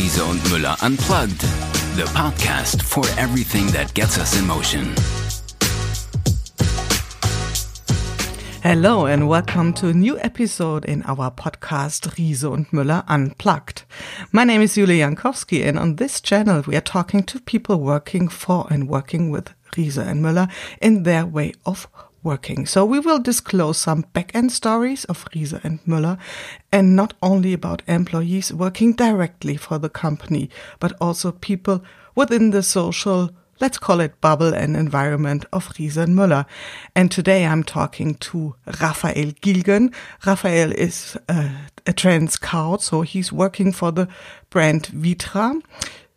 Riese und Müller Unplugged, the podcast for everything that gets us in motion. Hello and welcome to a new episode in our podcast Riese und Müller Unplugged. My name is Julia Jankowski and on this channel we are talking to people working for and working with Riese and Müller in their way of working. So we will disclose some back-end stories of Riese and Müller and not only about employees working directly for the company, but also people within the social let's call it bubble and environment of Riese and Müller. And today I'm talking to Raphael Gielgen. Raphael is uh, a, a trend scout, so he's working for the brand Vitra.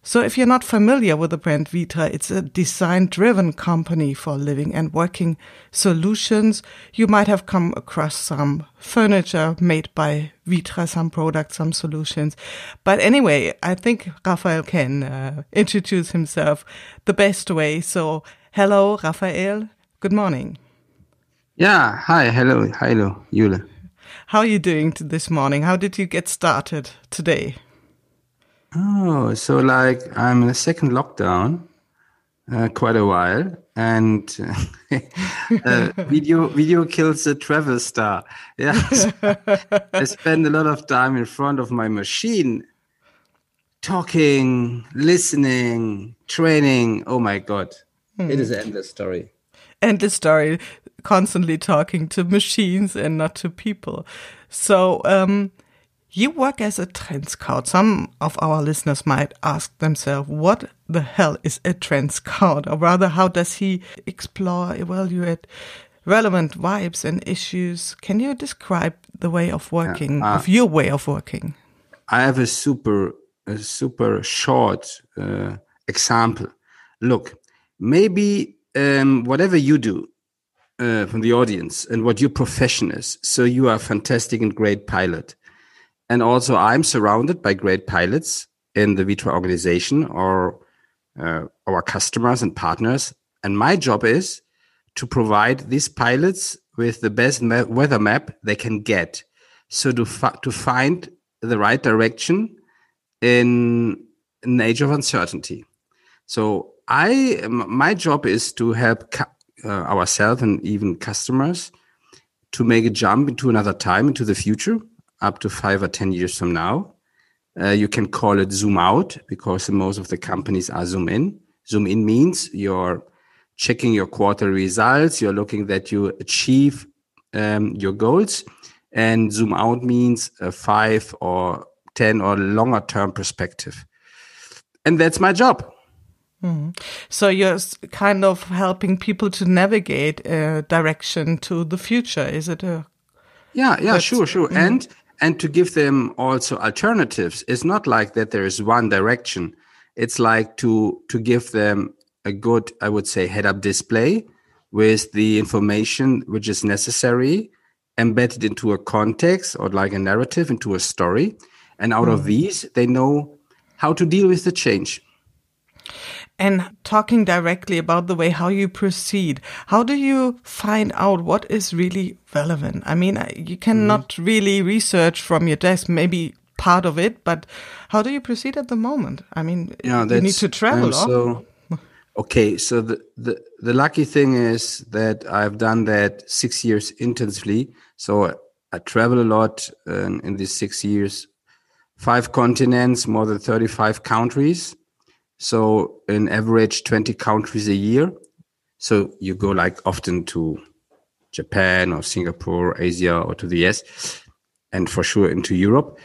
So if you're not familiar with the brand Vitra, it's a design driven company for living and working solutions. You might have come across some furniture made by Vitra, some products, some solutions. But anyway, I think Raphael can uh, introduce himself the best way. So hello, Raphael. Good morning. Yeah. Hi. Hello. Hello, Yule. How are you doing this morning? How did you get started today? Oh, so like I'm in a second lockdown, uh, quite a while, and uh, video video kills a travel star. Yeah, so I spend a lot of time in front of my machine, talking, listening, training. Oh my god, hmm. it is an endless story. Endless story, constantly talking to machines and not to people. So. Um, you work as a trend scout. Some of our listeners might ask themselves, what the hell is a trend scout? Or rather, how does he explore, evaluate relevant vibes and issues? Can you describe the way of working, uh, of your way of working? I have a super, a super short uh, example. Look, maybe um, whatever you do, uh, from the audience and what your profession is. So you are a fantastic and great pilot and also, I'm surrounded by great pilots in the Vitra organization or uh, our customers and partners. And my job is to provide these pilots with the best ma- weather map they can get. So to, to find the right direction in an age of uncertainty. So I, my job is to help uh, ourselves and even customers to make a jump into another time, into the future up to five or 10 years from now. Uh, you can call it zoom out because most of the companies are zoom in. Zoom in means you're checking your quarter results, you're looking that you achieve um, your goals. And zoom out means a five or 10 or longer term perspective. And that's my job. Mm. So you're kind of helping people to navigate a direction to the future. Is it a yeah, yeah, sure, sure. Mm. And and to give them also alternatives it's not like that there is one direction it's like to to give them a good i would say head up display with the information which is necessary embedded into a context or like a narrative into a story and out mm. of hmm. these they know how to deal with the change and talking directly about the way how you proceed how do you find out what is really relevant? I mean you cannot mm. really research from your desk maybe part of it but how do you proceed at the moment? I mean yeah, you need to travel um, so, okay so the, the the lucky thing is that i've done that six years intensively. So i travel a lot uh, in these six years. Five continents more than 35 countries so in average 20 countries a year. So you go like often to Japan or Singapore, Asia, or to the US, and for sure into Europe.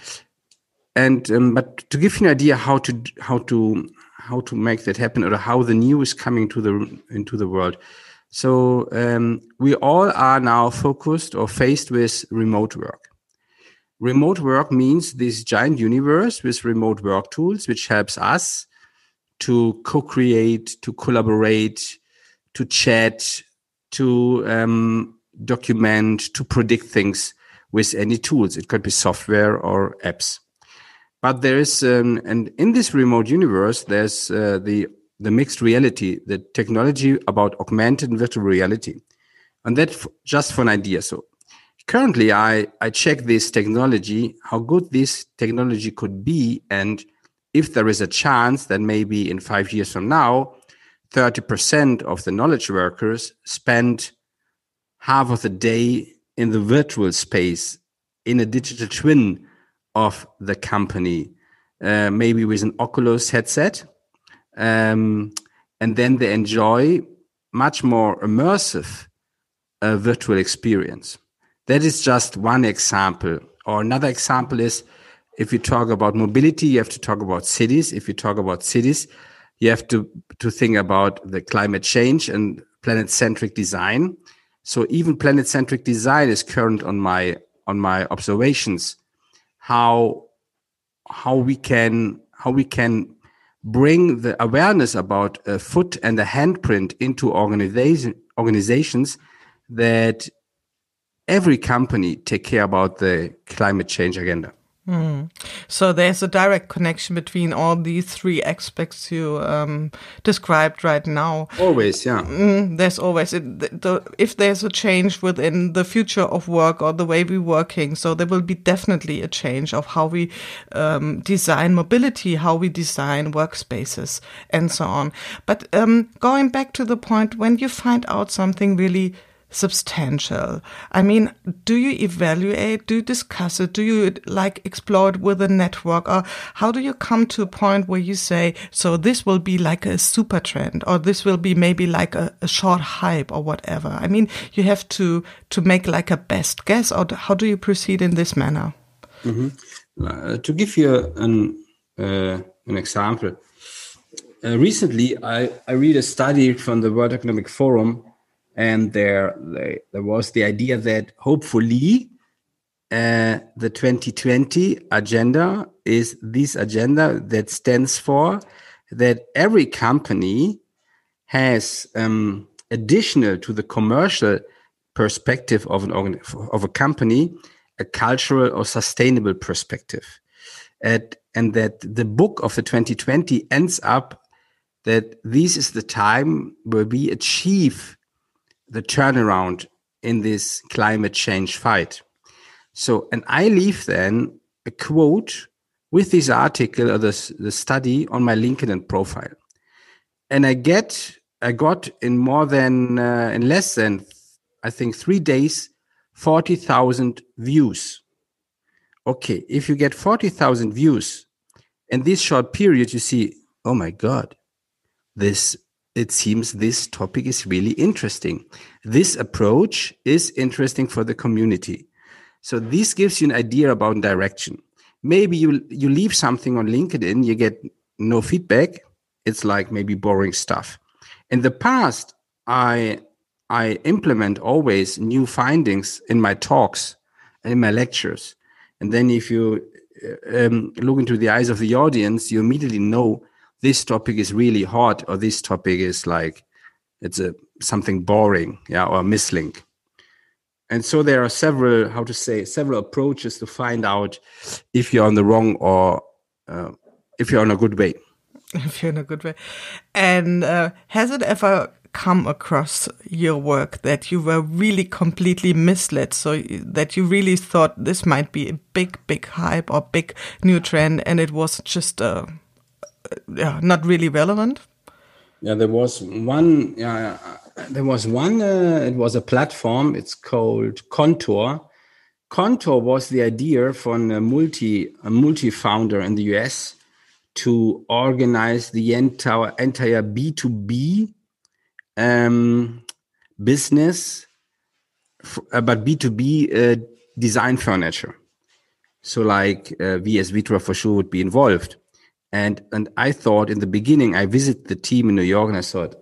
And um, but to give you an idea how to how to how to make that happen or how the news coming to the into the world. So um, we all are now focused or faced with remote work. Remote work means this giant universe with remote work tools, which helps us to co-create, to collaborate, to chat, to um, document, to predict things with any tools. It could be software or apps. But there is, um, and in this remote universe, there's uh, the the mixed reality, the technology about augmented virtual reality, and that just for an idea. So currently, I I check this technology, how good this technology could be, and if there is a chance that maybe in five years from now, 30% of the knowledge workers spend half of the day in the virtual space in a digital twin of the company, uh, maybe with an Oculus headset. Um, and then they enjoy much more immersive uh, virtual experience. That is just one example. Or another example is if you talk about mobility, you have to talk about cities. If you talk about cities, you have to, to think about the climate change and planet centric design. So even planet centric design is current on my on my observations how how we can how we can bring the awareness about a foot and a handprint into organization organizations that every company take care about the climate change agenda Mm. So there's a direct connection between all these three aspects you um, described right now. Always, yeah. Mm, there's always it, the, if there's a change within the future of work or the way we're working. So there will be definitely a change of how we um, design mobility, how we design workspaces, and so on. But um, going back to the point when you find out something really substantial? I mean, do you evaluate, do you discuss it, do you like explore it with a network, or how do you come to a point where you say, so this will be like a super trend, or this will be maybe like a, a short hype, or whatever? I mean, you have to to make like a best guess, or how do you proceed in this manner? Mm -hmm. uh, to give you an uh, an example. Uh, recently, I, I read a study from the World Economic Forum and there there was the idea that hopefully uh, the 2020 agenda is this agenda that stands for that every company has um, additional to the commercial perspective of an organ- of a company a cultural or sustainable perspective. At, and that the book of the 2020 ends up that this is the time where we achieve the turnaround in this climate change fight. So, and I leave then a quote with this article or this the study on my LinkedIn profile, and I get I got in more than uh, in less than I think three days forty thousand views. Okay, if you get forty thousand views in this short period, you see, oh my god, this it seems this topic is really interesting. This approach is interesting for the community. So this gives you an idea about direction. Maybe you you leave something on LinkedIn, you get no feedback. It's like maybe boring stuff. In the past, I I implement always new findings in my talks and in my lectures. And then if you um, look into the eyes of the audience, you immediately know this topic is really hot or this topic is like it's a something boring yeah or mislink. And so there are several how to say several approaches to find out if you're on the wrong or uh, if you're on a good way. If you're in a good way. And uh, has it ever come across your work that you were really completely misled? So that you really thought this might be a big big hype or big new trend and it was just a yeah, not really relevant. Yeah, there was one. Yeah, there was one. Uh, it was a platform. It's called Contour. Contour was the idea from a multi a multi founder in the US to organize the entire entire B two B um, business, uh, but B two B uh, design furniture. So like uh, VS Vitra for sure would be involved. And and I thought in the beginning, I visited the team in New York and I thought,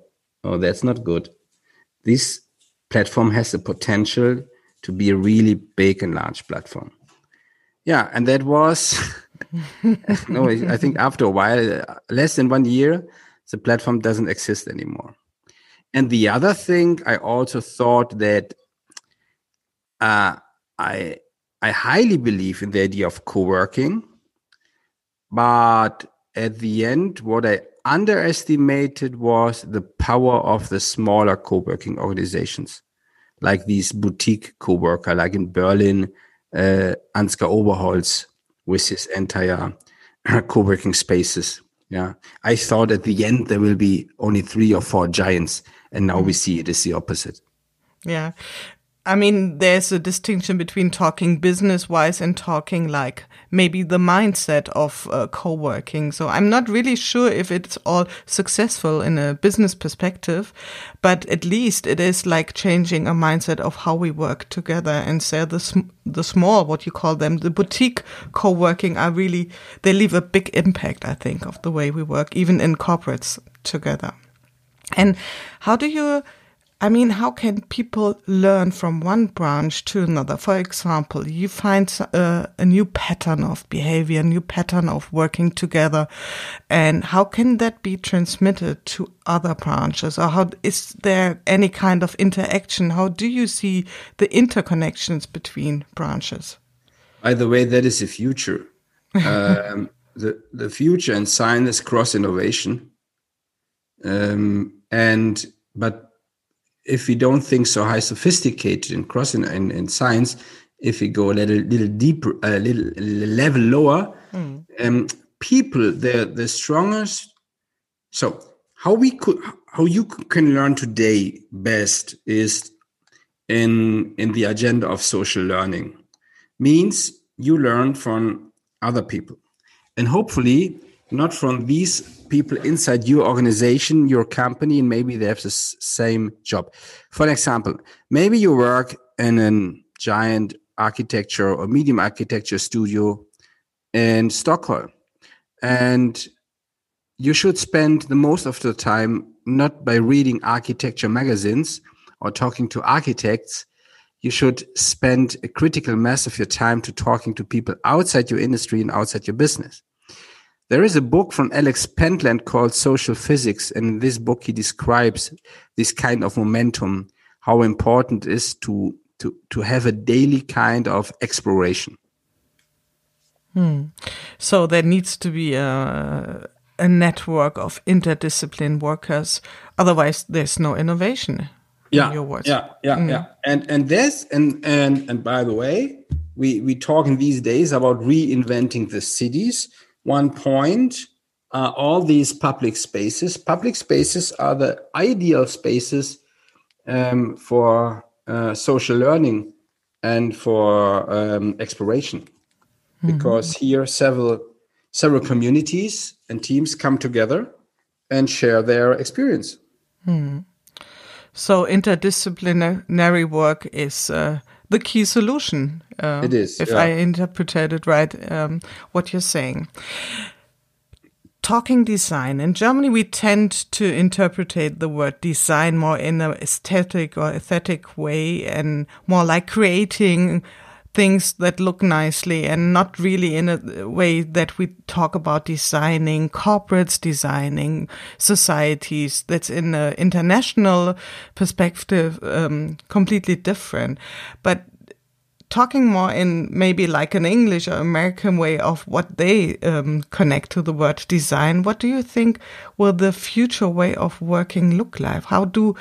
oh, that's not good. This platform has the potential to be a really big and large platform. Yeah, and that was no, I think after a while, less than one year, the platform doesn't exist anymore. And the other thing, I also thought that uh, I I highly believe in the idea of co-working, but at the end, what I underestimated was the power of the smaller co-working organizations, like these boutique co-worker, like in Berlin, uh, Ansgar Oberholz with his entire co-working spaces. Yeah, I thought at the end there will be only three or four giants, and now we see it is the opposite. Yeah. I mean, there's a distinction between talking business wise and talking like maybe the mindset of uh, co-working. So I'm not really sure if it's all successful in a business perspective, but at least it is like changing a mindset of how we work together and say the, sm the small, what you call them, the boutique co-working are really, they leave a big impact, I think, of the way we work, even in corporates together. And how do you I mean, how can people learn from one branch to another? For example, you find uh, a new pattern of behavior, a new pattern of working together, and how can that be transmitted to other branches? Or how is there any kind of interaction? How do you see the interconnections between branches? By the way, that is the future. um, the the future and science is cross innovation, um, and but if we don't think so high sophisticated in crossing in, in science, if we go a little, little deeper, a little level lower, mm. um, people, the the strongest. So how we could, how you can learn today best is in in the agenda of social learning, means you learn from other people, and hopefully not from these people inside your organization, your company, and maybe they have the same job. For example, maybe you work in a giant architecture or medium architecture studio in Stockholm, and you should spend the most of the time not by reading architecture magazines or talking to architects. You should spend a critical mass of your time to talking to people outside your industry and outside your business. There is a book from Alex Pentland called Social Physics. And in this book, he describes this kind of momentum, how important it is to, to, to have a daily kind of exploration. Hmm. So there needs to be a, a network of interdiscipline workers. Otherwise, there's no innovation. Yeah, yeah, yeah, mm. yeah. And and this and and and by the way, we we talking these days about reinventing the cities one point are all these public spaces. Public spaces are the ideal spaces um, for uh, social learning and for um, exploration, mm-hmm. because here several several communities and teams come together and share their experience. Mm. So interdisciplinary work is uh, the key solution. Uh, it is. If yeah. I interpreted it right, um, what you're saying. Talking design. In Germany, we tend to interpret the word design more in an aesthetic or aesthetic way and more like creating things that look nicely and not really in a way that we talk about designing corporates, designing societies. That's in an international perspective, um, completely different. But talking more in maybe like an English or American way of what they um, connect to the word design, what do you think will the future way of working look like? How do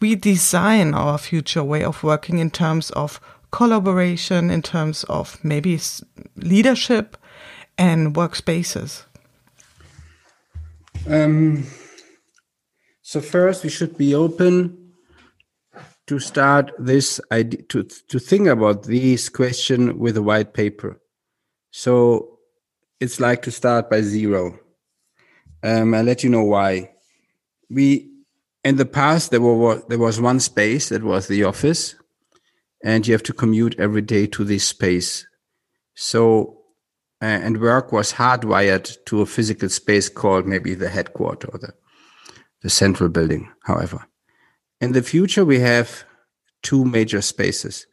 we design our future way of working in terms of collaboration in terms of maybe leadership and workspaces? Um, so first, we should be open to start this idea to to think about this question with a white paper. So it's like to start by zero. Um, I'll let you know why. We in the past there were there was one space that was the office and you have to commute every day to this space. So, and work was hardwired to a physical space called maybe the headquarter or the, the central building, however. In the future, we have two major spaces.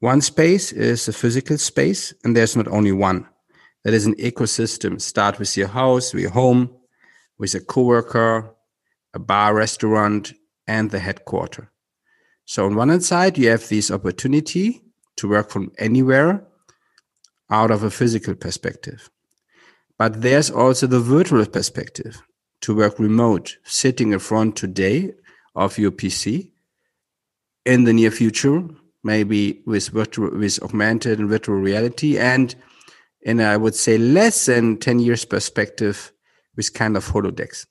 One space is a physical space, and there's not only one. That is an ecosystem. Start with your house, your home, with a coworker, a bar, restaurant, and the headquarter. So on one hand side, you have this opportunity to work from anywhere out of a physical perspective. But there's also the virtual perspective to work remote, sitting in front today of your PC in the near future, maybe with virtual, with augmented and virtual reality, and in I would say less than 10 years perspective with kind of holodecks.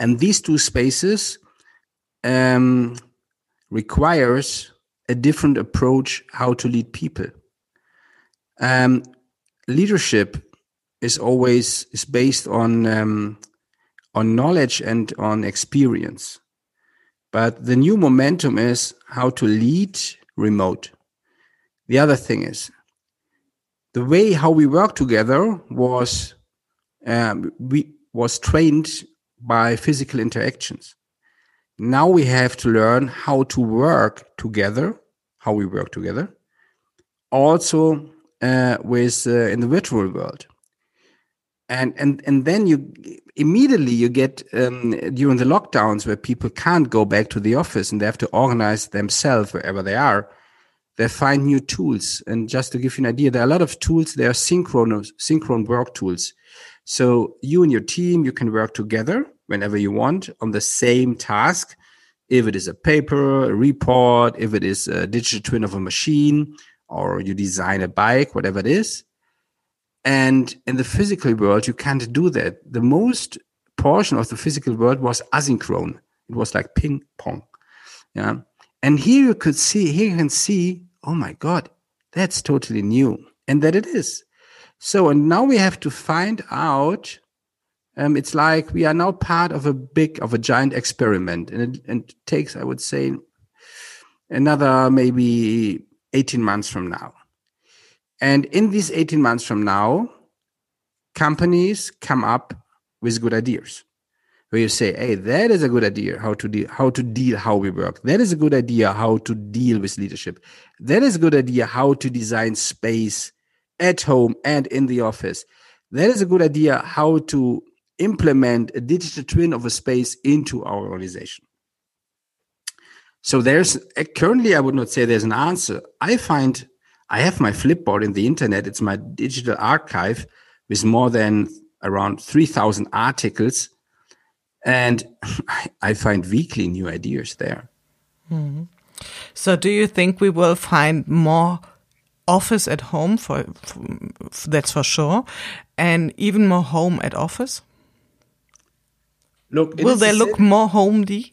And these two spaces um, requires a different approach how to lead people. Um, leadership is always is based on um, on knowledge and on experience. But the new momentum is how to lead remote. The other thing is the way how we work together was um, we was trained by physical interactions. Now we have to learn how to work together, how we work together, also uh, with uh, in the virtual world. And and and then you immediately you get um, during the lockdowns where people can't go back to the office and they have to organize themselves wherever they are. They find new tools. And just to give you an idea, there are a lot of tools. There are synchronous synchron work tools. So you and your team, you can work together whenever you want on the same task. If it is a paper, a report, if it is a digital twin of a machine, or you design a bike, whatever it is. And in the physical world, you can't do that. The most portion of the physical world was asynchronous. It was like ping pong. Yeah. And here you could see, here you can see, oh my God, that's totally new. And that it is. So, and now we have to find out um, it's like we are now part of a big of a giant experiment and it, and it takes i would say another maybe 18 months from now. And in these 18 months from now companies come up with good ideas where you say hey that is a good idea how to deal how to deal how we work. That is a good idea how to deal with leadership. That is a good idea how to design space at home and in the office. That is a good idea how to implement a digital twin of a space into our organization. So there's currently, I would not say there's an answer. I find I have my Flipboard in the internet. It's my digital archive with more than around 3,000 articles. And I find weekly new ideas there. Mm-hmm. So, do you think we will find more office at home for, for, that's for sure, and even more home at office? Look, will they look more homely?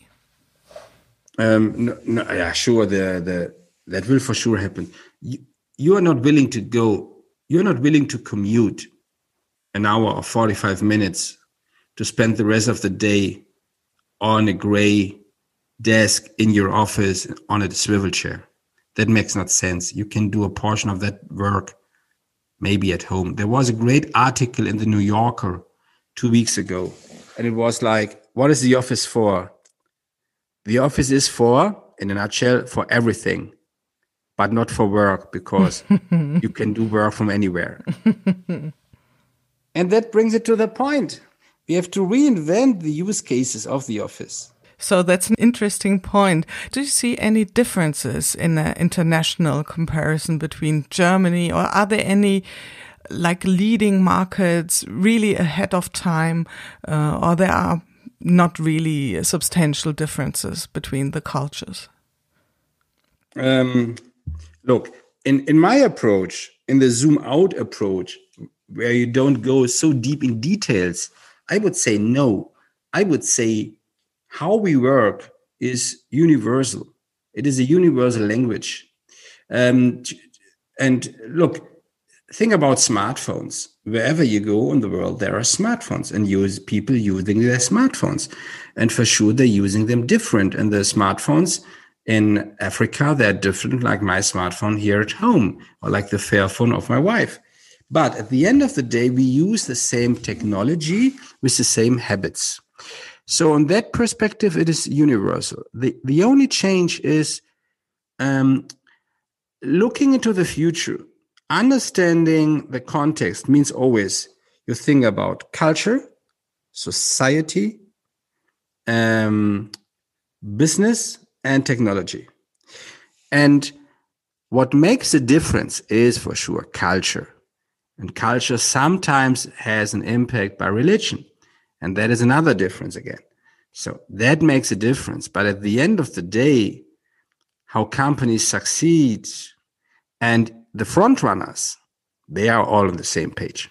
Um, no, no, yeah, sure. The the that will for sure happen. You, you are not willing to go. You're not willing to commute an hour or forty five minutes to spend the rest of the day on a gray desk in your office on a swivel chair. That makes not sense. You can do a portion of that work maybe at home. There was a great article in the New Yorker two weeks ago and it was like, what is the office for? The office is for, in a nutshell, for everything, but not for work because you can do work from anywhere. and that brings it to the point. We have to reinvent the use cases of the office. So that's an interesting point. Do you see any differences in an international comparison between Germany or are there any like leading markets really ahead of time, uh, or there are not really substantial differences between the cultures? Um, look, in, in my approach, in the zoom out approach, where you don't go so deep in details, I would say no. I would say how we work is universal. It is a universal language. Um, and look, think about smartphones. Wherever you go in the world, there are smartphones and use people using their smartphones. And for sure, they're using them different. And the smartphones in Africa, they're different, like my smartphone here at home, or like the Fairphone of my wife. But at the end of the day, we use the same technology with the same habits. So, on that perspective, it is universal. The, the only change is um, looking into the future understanding the context means always you think about culture, society, um, business, and technology. And what makes a difference is for sure culture. And culture sometimes has an impact by religion. And that is another difference again. So that makes a difference. But at the end of the day, how companies succeed and the front runners they are all on the same page.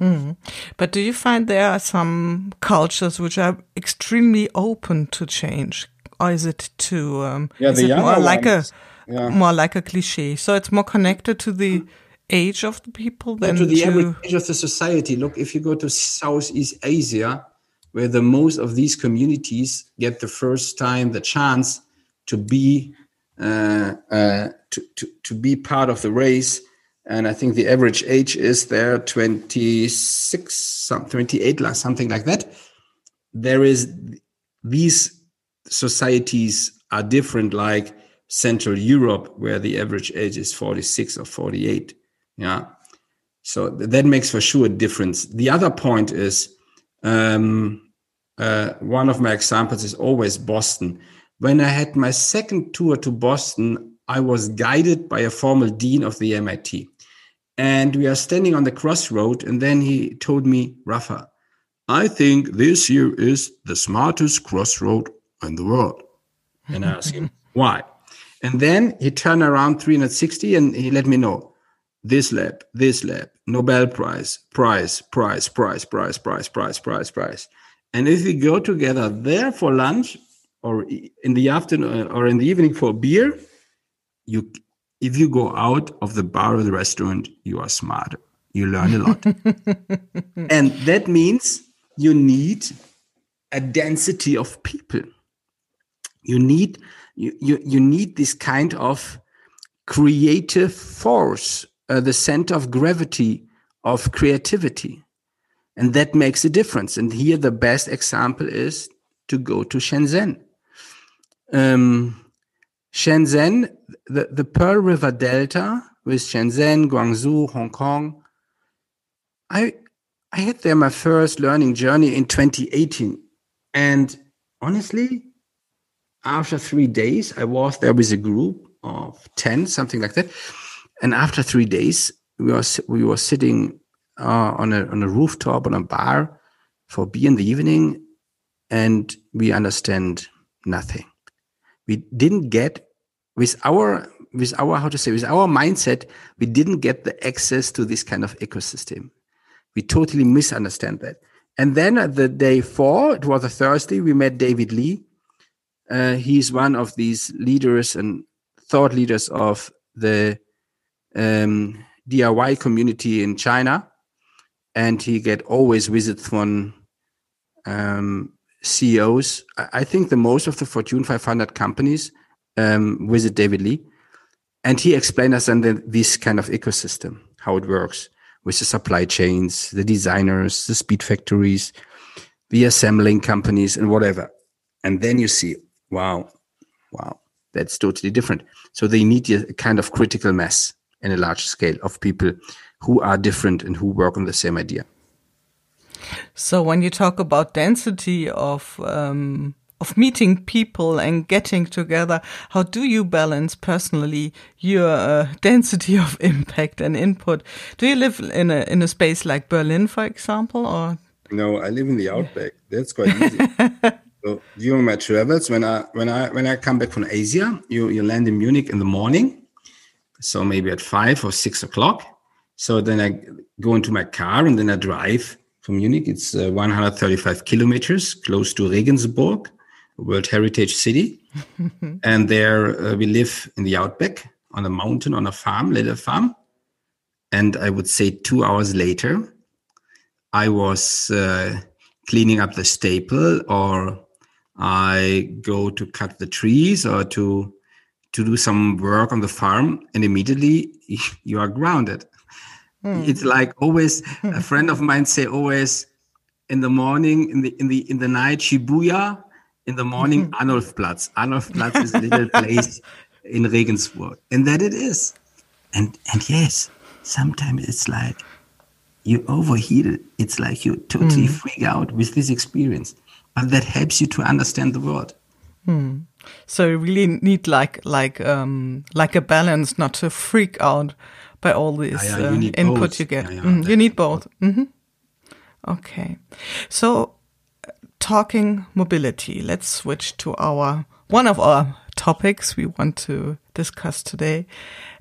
Mm. But do you find there are some cultures which are extremely open to change, or is it too? Um, yeah, is the it more ones, like a yeah. more like a cliche? So it's more connected to the age of the people than to the to... average age of the society. Look, if you go to Southeast Asia, where the most of these communities get the first time the chance to be to, to, to be part of the race and I think the average age is there 26, some 28, something like that. There is these societies are different, like Central Europe, where the average age is 46 or 48. Yeah. So that makes for sure a difference. The other point is um, uh, one of my examples is always Boston. When I had my second tour to Boston, I was guided by a former dean of the MIT and we are standing on the crossroad and then he told me rafa i think this year is the smartest crossroad in the world. And i asked him why? And then he turned around 360 and he let me know this lab this lab nobel prize prize prize prize prize prize prize prize prize. And if we go together there for lunch or in the afternoon or in the evening for beer you if you go out of the bar or the restaurant, you are smarter. You learn a lot. and that means you need a density of people. You need you, you, you need this kind of creative force, uh, the center of gravity of creativity. And that makes a difference. And here the best example is to go to Shenzhen. Um, Shenzhen, the, the Pearl River Delta with Shenzhen, Guangzhou, Hong Kong. I I had there my first learning journey in 2018. And honestly, after three days, I was there with a group of 10, something like that. And after three days, we were we were sitting uh, on a on a rooftop on a bar for beer in the evening, and we understand nothing. We didn't get with our with our how to say with our mindset we didn't get the access to this kind of ecosystem. We totally misunderstand that. And then at the day four it was a thursday we met david li. Uh, he's one of these leaders and thought leaders of the um, diy community in china. And he get always visits from um, ceos I, think the most of the fortune 500 companies um, visit David Li, and he explained us then the, this kind of ecosystem, how it works with the supply chains, the designers, the speed factories, the assembling companies, and whatever. And then you see, wow, wow, that's totally different. So they need a kind of critical mass in a large scale of people who are different and who work on the same idea. So when you talk about density of um, of meeting people and getting together, how do you balance personally your uh, density of impact and input? Do you live in a in a space like Berlin, for example, or? No, I live in the outback. That's quite easy. so during my travels, when I when I when I come back from Asia, you you land in Munich in the morning, so maybe at five or six o'clock. So then I go into my car and then I drive from Munich. It's uh, 135 kilometers close to Regensburg World Heritage City. and there uh, we live in the outback on a mountain on a farm, little farm. And I would say two hours later, I was uh, cleaning up the staple or I go to cut the trees or to to do some work on the farm and immediately you are grounded. Mm. It's like always a friend of mine say always in the morning in the in the in the night Shibuya in the morning mm-hmm. Arnulfplatz. Arnulfplatz is a little place in Regensburg. And that it is. And and yes, sometimes it's like you overheat it. It's like you totally mm. freak out with this experience. But that helps you to understand the world. Mm. So you really need like like um like a balance, not to freak out by all this yeah, yeah, uh, input both. you get. Mm, you need both. Mm -hmm. Okay, so talking mobility, let's switch to our one of our topics we want to discuss today.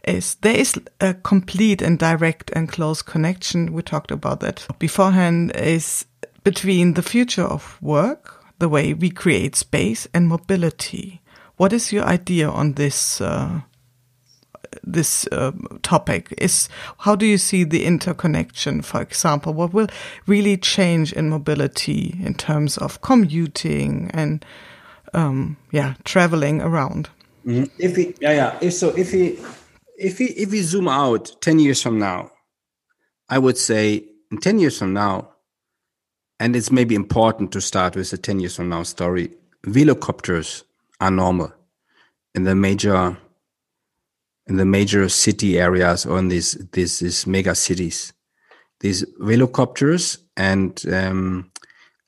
is there is a complete and direct and close connection. We talked about that beforehand is between the future of work, the way we create space and mobility. What is your idea on this uh, this uh, topic is how do you see the interconnection for example? What will really change in mobility in terms of commuting and um, yeah traveling around? Mm -hmm. if we yeah yeah. If so if we if we if we zoom out 10 years from now i would say in 10 years from now and it's maybe important to start with a 10 years from now story Volocopters are normal in the major in the major city areas or in these these, these mega cities. These Volocopters, and um,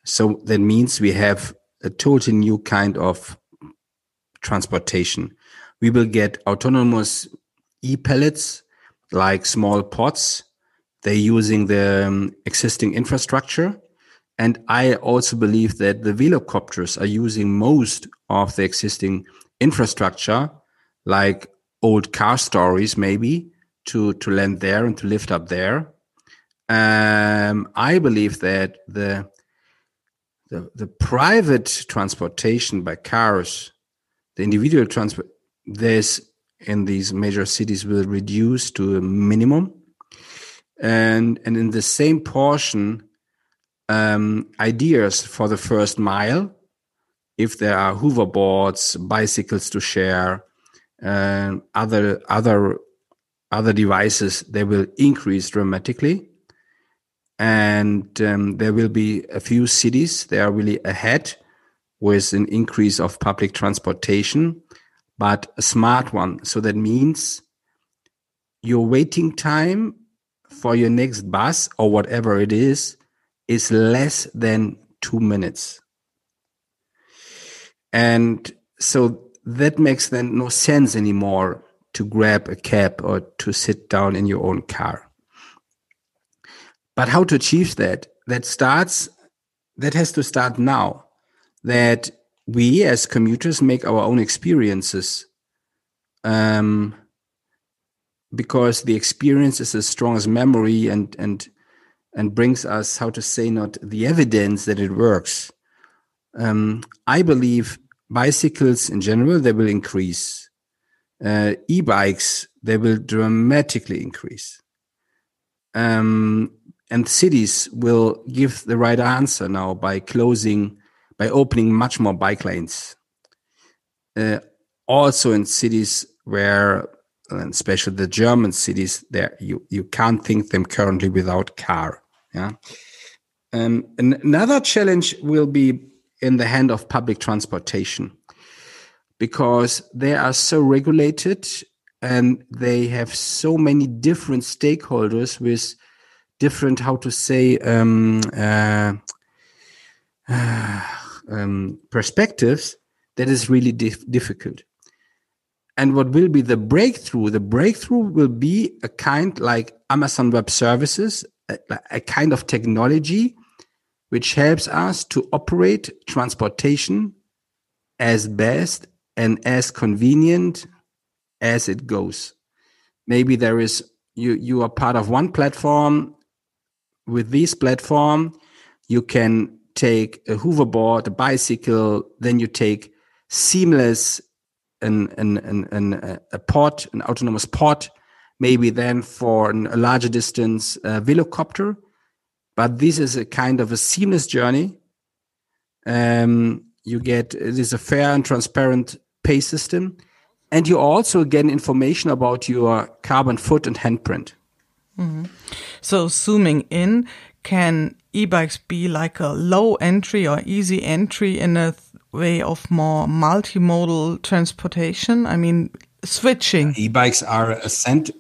so that means we have a totally new kind of transportation. We will get autonomous e-Palettes like small pods. They're using the um, existing infrastructure. And I also believe that the Volocopters are using most of the existing infrastructure, like old car stories maybe to to land there and to lift up there. Um, I believe that the, the the private transportation by cars, the individual transport, this in these major cities will reduce to a minimum, and and in the same portion, um, ideas for the first mile, if there are hoverboards, bicycles to share, and other other other devices they will increase dramatically. And um, there will be a few cities they are really ahead with an increase of public transportation but a smart one. So that means your waiting time for your next bus or whatever it is is less than two minutes. And so that makes then no sense anymore to grab a cab or to sit down in your own car. But how to achieve that? That starts, that has to start now. That we as commuters make our own experiences. Um, because the experience is as strong as memory and, and, and brings us, how to say, not the evidence that it works. Um, I believe bicycles in general they will increase. Uh, e-bikes they will dramatically increase. Um, and cities will give the right answer now by closing by opening much more bike lanes. Uh, also in cities where and especially the german cities there you you can't think them currently without car yeah? Um, another challenge will be in the hand of public transportation because they are so regulated and they have so many different stakeholders with different how to say um, uh, uh, um, perspectives that is really dif difficult. And what will be the breakthrough? The breakthrough will be a kind like amazon web services a, a kind of technology which helps us to operate transportation as best and as convenient as it goes. Maybe there is you you are part of one platform. With this platform, you can take a hoverboard, a bicycle, then you take seamless an an an, an a pod, an autonomous pod, maybe then for a larger distance a Volocopter but this is a kind of a seamless journey. Um, you get it is a fair and transparent pay system, and you also get information about your carbon foot and handprint. Mm -hmm. So zooming in, can e-bikes be like a low entry or easy entry in a way of more multimodal transportation? I mean, switching. E-bikes are a cent.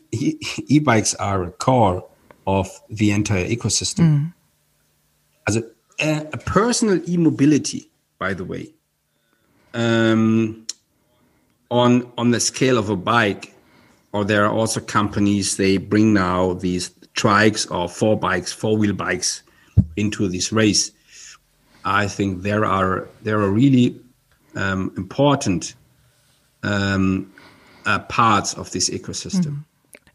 E-bikes are a core of the entire ecosystem. Mm. Also a, a personal e-mobility, by the way, um, on on the scale of a bike, or there are also companies they bring now these trikes or four bikes, four wheel bikes into this race. I think there are there are really um, important um, uh, parts of this ecosystem. Mm.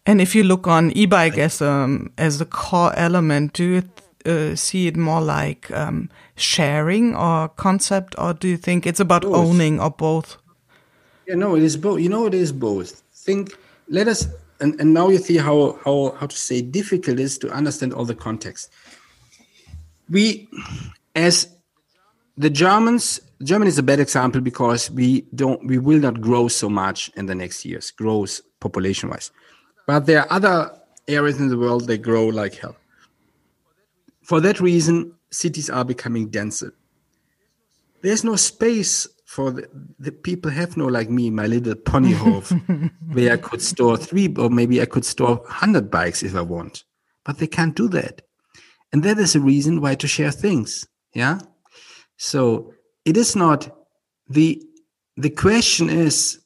And if you look on e-bike as um as a core element, do you uh, see it more like um, sharing or concept, or do you think it's about both. owning or both? Yeah, no, it is both. You know, it is both. Think. Let us. And, and now you see how how how to say difficult it is to understand all the context. We, as the Germans, Germany is a bad example because we don't we will not grow so much in the next years, grows population wise. But there are other areas in the world that grow like hell. For that reason, cities are becoming denser. There's no space for the, the people have no like me, my little ponyhof, where I could store three or maybe I could store hundred bikes if I want. But they can't do that. And that is a reason why to share things. Yeah. So it is not the the question is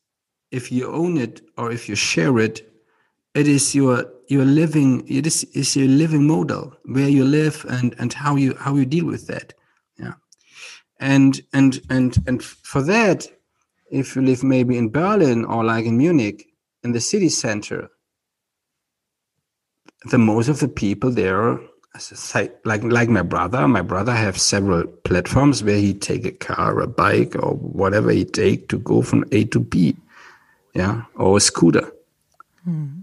if you own it or if you share it, it is your your living it is, is your living model where you live and and how you how you deal with that. Yeah. And and and and for that if you live maybe in berlin or like in munich in the city center the most of the people there like like my brother my brother have several platforms where he take a car a bike or whatever he take to go from a to b yeah or a scooter. Hmm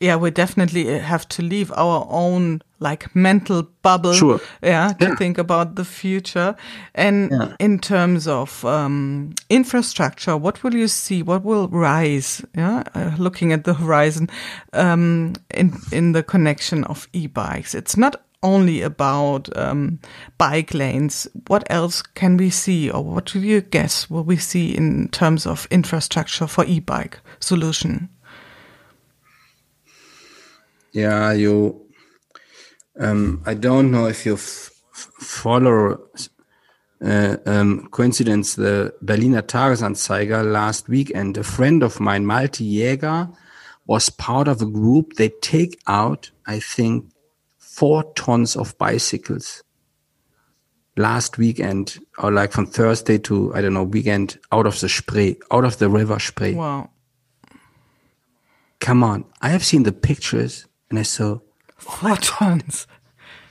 yeah, we definitely uh, have to leave our own like mental bubble. Sure. Yeah, to yeah. think about the future. And yeah. in terms of um, infrastructure, what will you see? What will rise? Yeah, uh, looking at the horizon um, in in the connection of e-bikes. It's not only about um, bike lanes. What else can we see, or what do you guess will we see in terms of infrastructure for e-bike solution? Yeah, you. Um, I don't know if you follow uh, um, coincidence the Berliner Tagesanzeiger last week, and A friend of mine, Malte Jäger, was part of a group. They take out, I think, four tons of bicycles last weekend, or like from Thursday to I don't know weekend, out of the Spree, out of the river Spree. Wow! Come on, I have seen the pictures and I saw four tons.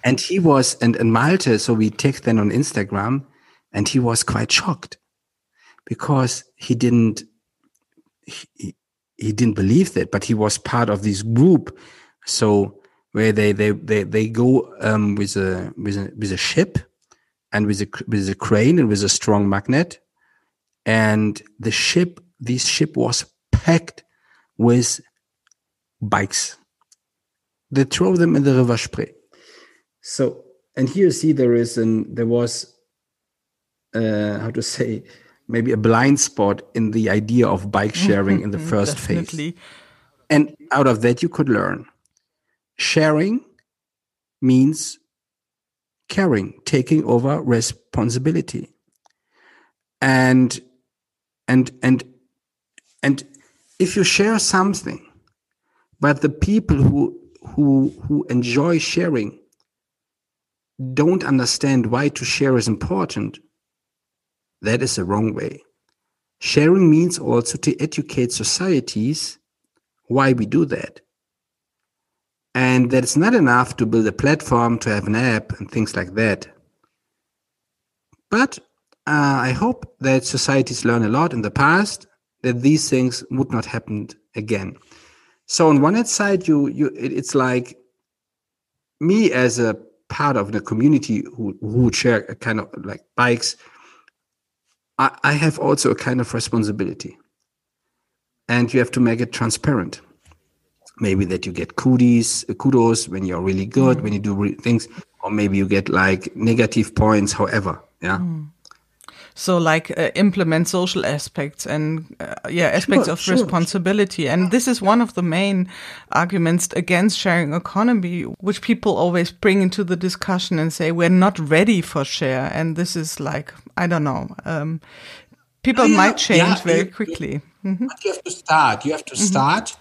And he was, and, and Malte, so we text then on Instagram, and he was quite shocked because he didn't, he, he didn't believe that, but he was part of this group. So where they, they, they, they go, um, with a, with a, with a ship and with a, with a crane and with a strong magnet. And the ship, this ship was packed with bikes they throw them in the river Spree. So, and here you see there is an there was uh, how to say maybe a blind spot in the idea of bike sharing in the first phase. And out of that you could learn. Sharing means caring, taking over responsibility. And and and and if you share something, but the people who who who enjoy sharing don't understand why to share is important, that is the wrong way. Sharing means also to educate societies why we do that. And that it's not enough to build a platform, to have an app, and things like that. But uh, I hope that societies learn a lot in the past that these things would not happen again. So on one hand side, you you it, it's like me as a part of the community who who would share a kind of like bikes. I, I have also a kind of responsibility, and you have to make it transparent. Maybe that you get kudos, kudos when you're really good, mm. when you do re- things, or maybe you get like negative points. However, yeah. Mm. So like uh, implement social aspects and uh, yeah, aspects sure, of sure. responsibility. And this is one of the main arguments against sharing economy, which people always bring into the discussion and say we're not ready for share. And this is like, I don't know, um, people might change yeah, very you, quickly. Mm -hmm. you have to start. You have to mm -hmm. start.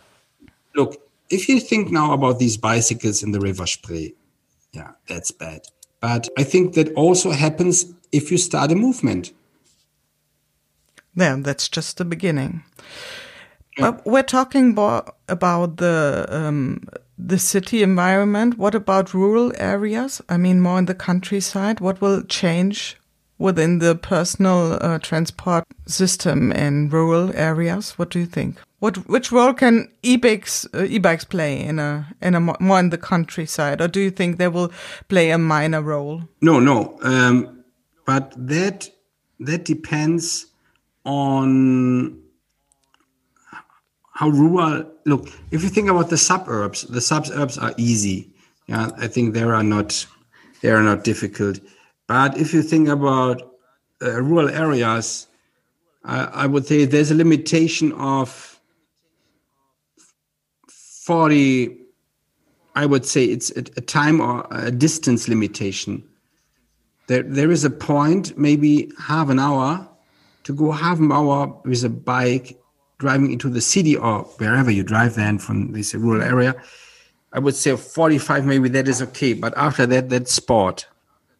Look, if you think now about these bicycles in the River Spree, yeah, that's bad. But I think that also happens if you start a movement. Yeah, that's just the beginning. Uh, we're talking bo- about the um, the city environment. What about rural areas? I mean, more in the countryside. What will change within the personal uh, transport system in rural areas? What do you think? What which role can e-bikes uh, e-bikes play in a in a more in the countryside, or do you think they will play a minor role? No, no, um, but that that depends on how rural. Look, if you think about the suburbs, the suburbs are easy. Yeah, I think they are not they are not difficult. But if you think about uh, rural areas, I, I would say there's a limitation of 40 i would say it's a, a, time or a distance limitation there there is a point maybe half an hour to go half an hour with a bike driving into the city or wherever you drive then from this rural area i would say 45 maybe that is okay. But after that that's sport.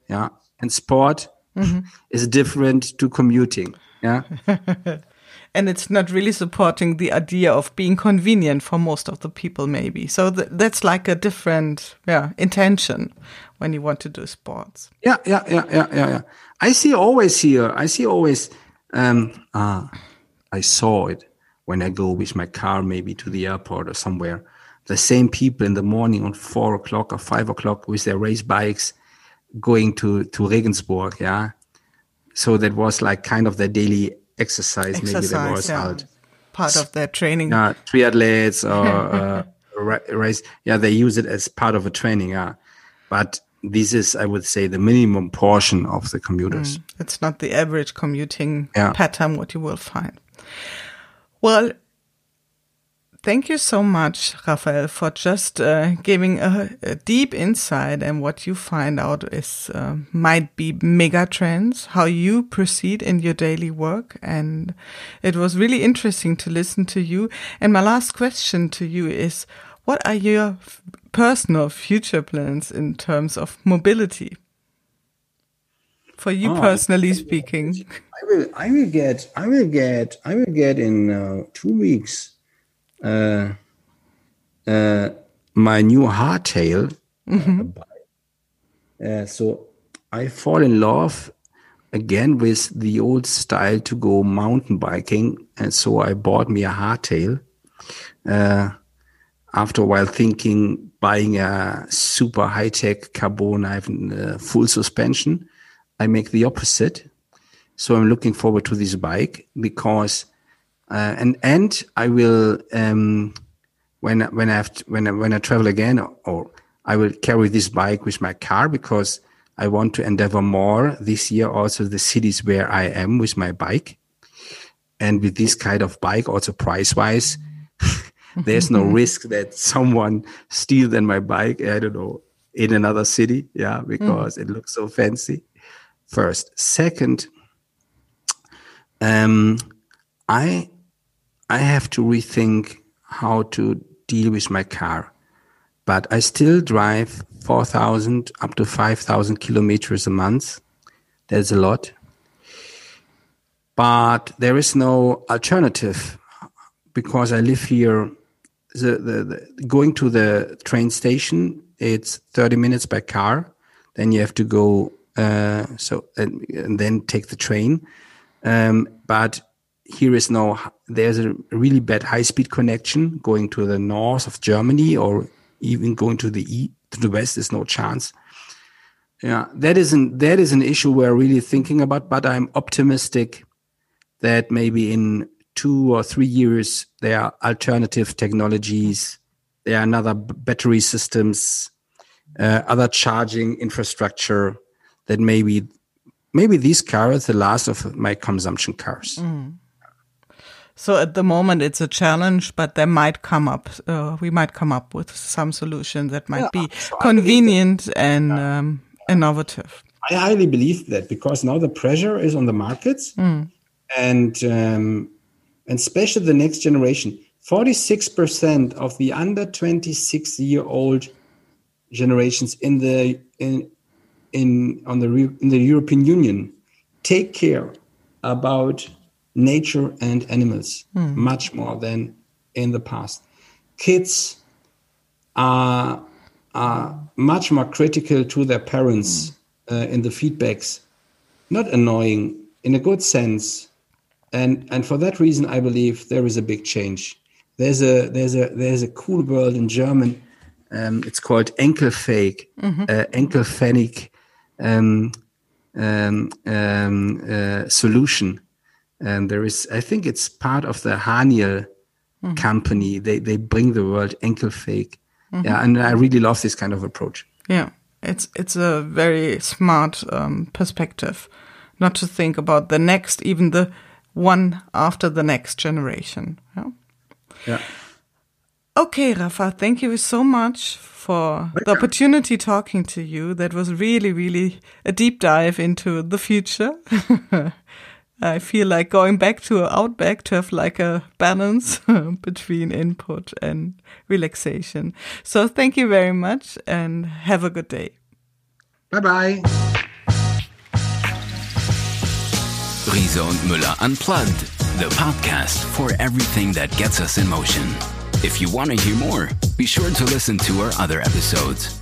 Yeah. And sport mm-hmm. is different to commuting. Yeah. And it's not really supporting the idea of being convenient for most of the people maybe. So th that's like a different yeah intention when you want to do sports. Yeah yeah yeah yeah yeah, yeah. i see always here i see always um ah i saw it when i go with my car maybe to the airport or somewhere the same people in the morning on four o'clock or five o'clock with their race bikes going to to regensburg yeah so that was like kind of their daily exercise, exercise maybe that was yeah. out. Part of their training. Yeah, triathletes or uh, race. Yeah, they use it as part of a training. Yeah, but this is, I would say, the minimum portion of the commuters. Mm, it's not the average commuting yeah. pattern what you will find. Well, Thank you so much, Raphael, for just uh, giving a, a, deep insight and what you find out is uh, might be mega trends, how you proceed in your daily work, and it was really interesting to listen to you. And my last question to you is, what are your personal future plans in terms of mobility? For you oh, personally speaking, I will, I will get, I will get, I will get in uh, two weeks uh, uh, my new hardtail. Mm-hmm. Uh, so I fall in love again with the old style to go mountain biking, and so I bought me a hardtail. After a while, thinking buying a super high tech carbon, I have uh, full suspension. I make the opposite. So I'm looking forward to this bike because uh, and and I will um, when when I have to, when I, when I travel again, or I will carry this bike with my car because I want to endeavor more this year. Also, the cities where I am with my bike, and with this kind of bike, also price wise, there's no risk that someone steals my bike. I don't know in another city, yeah, because mm. it looks so fancy. First, second, um, I I have to rethink how to deal with my car. But I still drive 4,000 up to 5,000 kilometers a month. That's a lot. But there is no alternative because I live here. The, the, the, going to the train station, it's 30 minutes by car. Then you have to go, uh, so, and, and, then take the train. Um, but here is no there's a really bad high speed connection going to the north of Germany or even going to the east to the west is no chance. Yeah, that isn't that is an issue we're really thinking about, but I'm optimistic that maybe in two or three years there are alternative technologies, there are another battery systems, uh, other charging infrastructure that maybe maybe these cars the last of my consumption cars. Mm. So at the moment, it's a challenge, but there might come up, uh, we might come up with some solution that might yeah, be so convenient and um, innovative. I highly believe that because now the pressure is on the markets, mm. and um, and especially the next generation. Forty six percent of the under twenty six year old generations in the in in on the in the European Union take care about nature and animals mm. much more than in the past. Kids are are much more critical to their parents uh, in the feedbacks, not annoying in a good sense, and and for that reason, I believe there is a big change. There's a there's a there's a cool word in German. Um, it's called Enkelfähig, mm-hmm. uh, um, um, um, uh, solution. And there is, I think it's part of the Haniel mm-hmm. company. They they bring the word Enkelfähig. Mm-hmm. Yeah, and I really love this kind of approach. Yeah, it's it's a very smart um, perspective, not to think about the next, even the one after the next generation. Yeah. Yeah. Okay, Rafa, thank you so much for the opportunity talking to you. That was really, really a deep dive into the future. I feel like going back to Outback to have like a balance between input and relaxation. So thank you very much and have a good day. Bye bye. Riese und Müller Unplugged, the podcast for everything that gets us in motion. If you want to hear more, be sure to listen to our other episodes.